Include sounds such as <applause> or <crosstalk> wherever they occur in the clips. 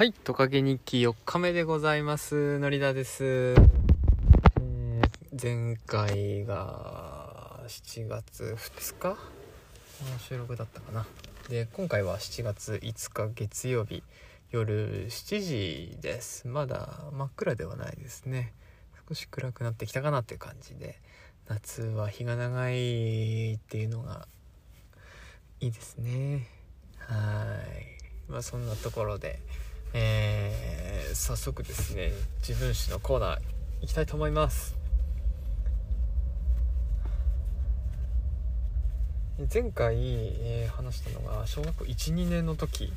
はい、トカゲ日記4日目でございます。のりだです。えー前回が7月2日？の収録だったかな。で、今回は7月5日月曜日夜7時です。まだ真っ暗ではないですね。少し暗くなってきたかなっていう感じで、夏は日が長いっていうのがいいですね。はい。まあそんなところで、えー早速ですね自分史のコーナー行きたいと思います。前回、えー話したのが小学校12年の時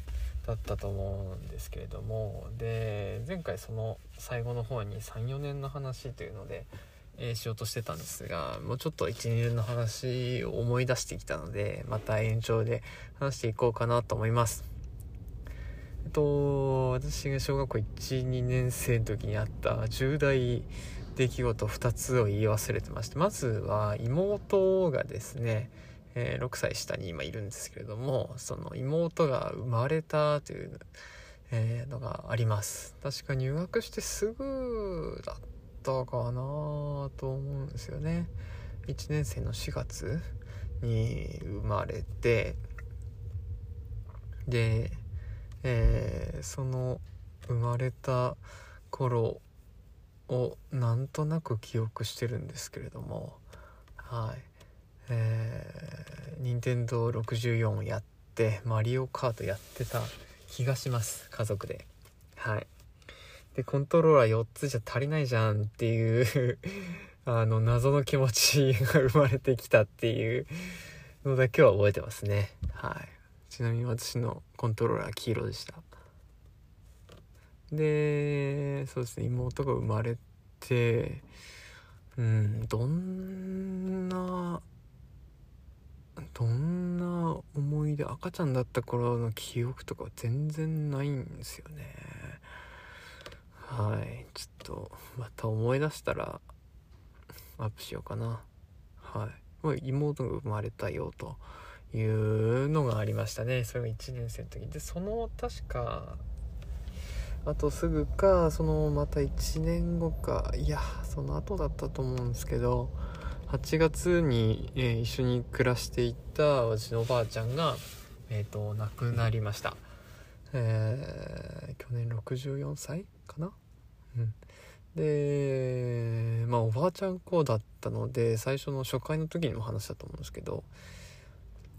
だったと思うんですけれどもで前回その最後の方に34年の話というので、えーしようとしてたんですがもうちょっと12年の話を思い出してきたのでまた延長で話していこうかなと思います。と、私が小学校1、2年生の時にあった重大出来事2つを言い忘れてまして、まずは妹がですね、えー6歳下に今いるんですけれども、その妹が生まれたという、えーのがあります。確か入学してすぐだったかなと思うんですよね。1年生の4月に生まれて、で、えーその生まれた頃をなんとなく記憶してるんですけれどもはい。えー、任天堂64をやってマリオカートやってた気がします。家族で。はい。でコントローラー4つじゃ足りないじゃんっていう <laughs> あの謎の気持ちが生まれてきたっていうのだけは覚えてますね。はい。ちなみに私のコントローラー黄色でした。でそうですね妹が生まれてうんどんなどんな思い出赤ちゃんだった頃の記憶とか全然ないんですよね。はいちょっとまた思い出したらアップしようかな。はい。妹が生まれたよと。いうのがありましたね。それが1年生の時。でその確かあとすぐかそのまた1年後か。いやその後だったと思うんですけど8月に、えー一緒に暮らしていた私のおばあちゃんが、えー、と亡くなりました、えー去年64歳かな？うん。でまあおばあちゃん子だったので最初の初回の時にも話したと思うんですけど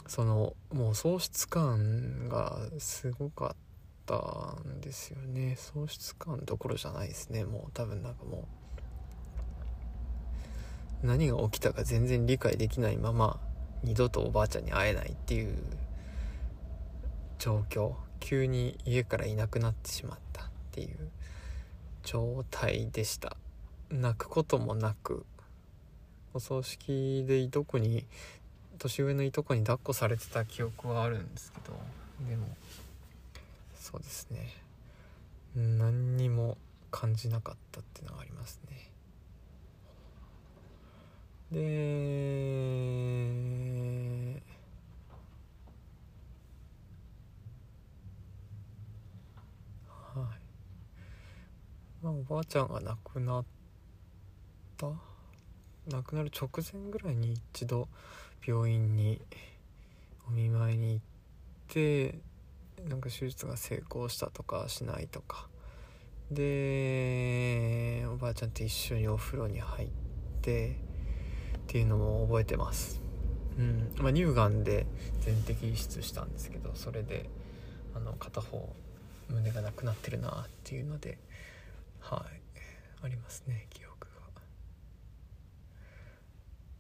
そのもう喪失感がすごかったんですよね。喪失感どころじゃないですね。もう多分なんかもう何が起きたか全然理解できないまま二度とおばあちゃんに会えないっていう状況急に家からいなくなってしまったっていう状態でした。泣くこともなくお葬式でいとこに年上のいとこに抱っこされてた記憶はあるんですけどでもそうですね。何にも感じなかったっていうのがありますね。ではい。まあおばあちゃんが亡くなった？亡くなる直前ぐらいに一度病院にお見舞いに行ってなんか手術が成功したとかしないとか。でおばあちゃんと一緒にお風呂に入ってっていうのも覚えてます。うん。まあ乳がんで全摘出したんですけどそれであの片方胸がなくなってるなっていうのではい。ありますね記憶が。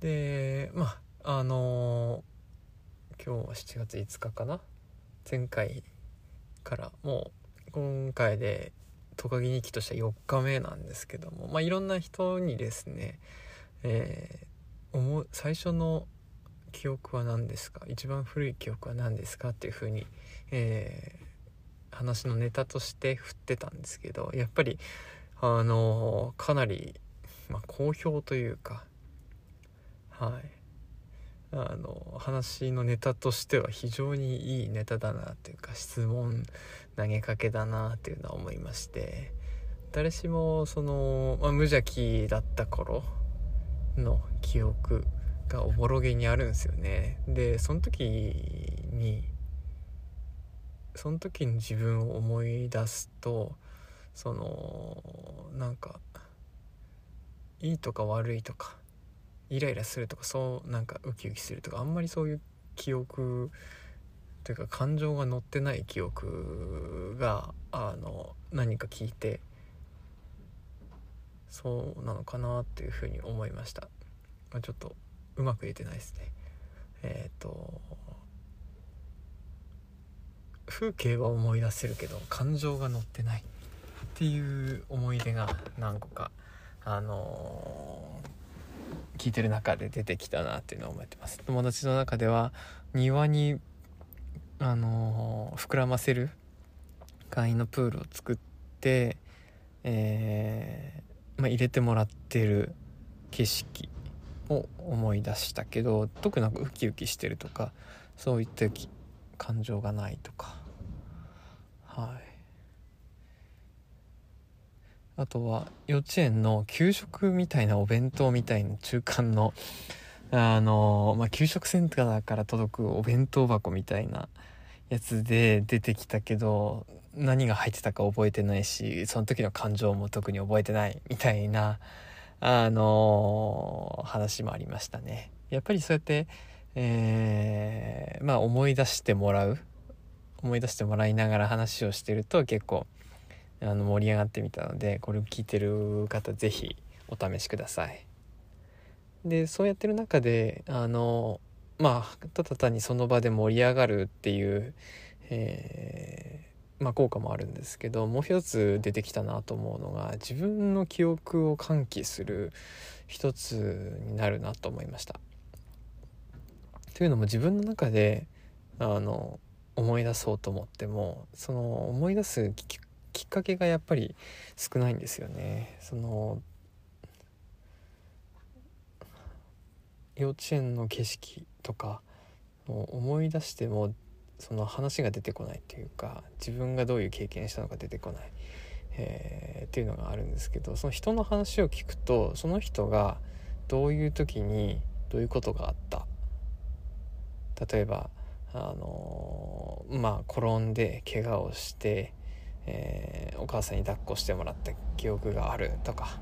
でまああの今日は7月5日かな？前回からもう今回でトカゲ日記としては4日目なんですけどもまあいろんな人にですねえー思最初の記憶は何ですか？一番古い記憶は何ですか？っていうふうに、えー話のネタとして振ってたんですけどやっぱりあのかなり、まあ、好評というかはい。あの話のネタとしては非常にいいネタだなというか質問投げかけだなっていうのは思いまして誰しもその、まあ、無邪気だった頃の記憶がおぼろげにあるんですよね。でその時にその時に自分を思い出すとそのなんかいいとか悪いとかイライラするとかそうなんかウキウキするとかあんまりそういう記憶というか感情が乗ってない記憶があの何か聞いてそうなのかなっていうふうに思いました、まあ、ちょっとうまく言えてないですね。えっ、ー、と風景は思い出せるけど感情が乗ってないっていう思い出が何個かあのー、聞いてる中で出てきたなっていうのを思ってます。友達の中では庭にあのー、膨らませる簡易のプールを作ってえーまあ、入れてもらってる景色を思い出したけど特になんかウキウキしてるとかそういった感情がないとか。はい。あとは幼稚園の給食みたいなお弁当みたいな中間の <laughs> あのまあ給食センターから届くお弁当箱みたいなやつで出てきたけど何が入ってたか覚えてないしその時の感情も特に覚えてないみたいなあの、話もありましたね。やっぱりそうやって、えー、まあ思い出してもらう思い出してもらいながら話をしてると結構あの盛り上がってみたのでこれを聞いてる方是非お試しください。でそうやってる中であのまあただ単にその場で盛り上がるっていう、えー、まあ、効果もあるんですけどもう一つ出てきたなと思うのが自分の記憶を喚起する一つになるなと思いました。というのも自分の中であの思い出そうと思ってもその思い出すきっかけがやっぱり少ないんですよね。その幼稚園の景色とかもう思い出してもその話が出てこないっていうか自分がどういう経験したのか出てこない、えー、っていうのがあるんですけどその人の話を聞くとその人がどういう時にどういうことがあった例えばあのー、まあ転んで怪我をして、えー、お母さんに抱っこしてもらった記憶があるとか。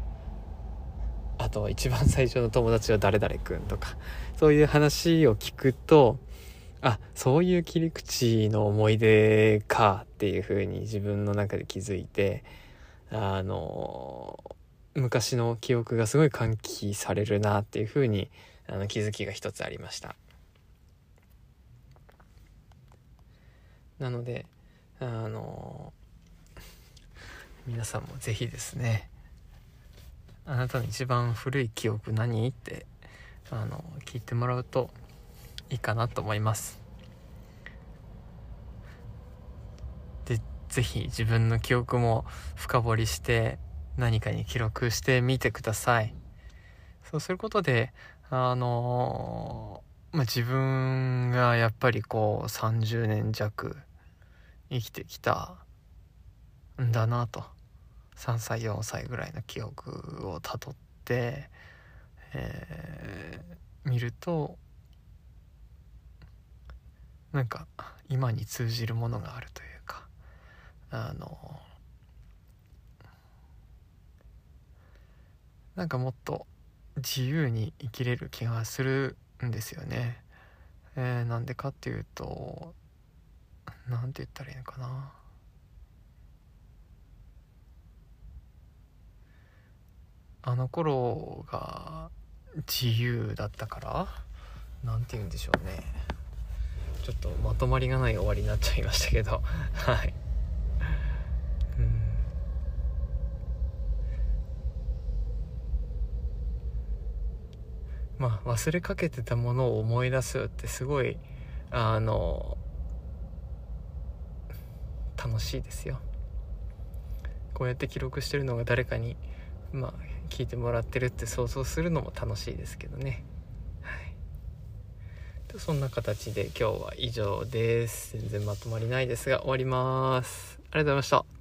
あと一番最初の友達は誰々くんとか。そういう話を聞くとあそういう切り口の思い出かっていう風に自分の中で気づいてあの昔の記憶がすごい喚起されるなっていう風にあに気づきが一つありました。なのであの皆さんも是非ですねあなたの一番古い記憶何？ってあの聞いてもらうといいかなと思います。で是非自分の記憶も深掘りして何かに記録してみてください。そうすることであのまあ、自分がやっぱりこう30年弱生きてきたんだなと3歳4歳ぐらいの記憶をたどって、えー、見るとなんか今に通じるものがあるというかあのなんかもっと自由に生きれる気がするんですよね。えー、なんでかっていうと何て言ったらいいのかな。あの頃が自由だったから何て言うんでしょうね。ちょっとまとまりがない終わりになっちゃいましたけど。<laughs> はい。うん。まあ忘れかけてたものを思い出すってすごいあの楽しいですよ。こうやって記録してるのが誰かにまあ聞いてもらってるって想像するのも楽しいですけどね、はい、そんな形で今日は以上です。全然まとまりないですが終わります。ありがとうございました。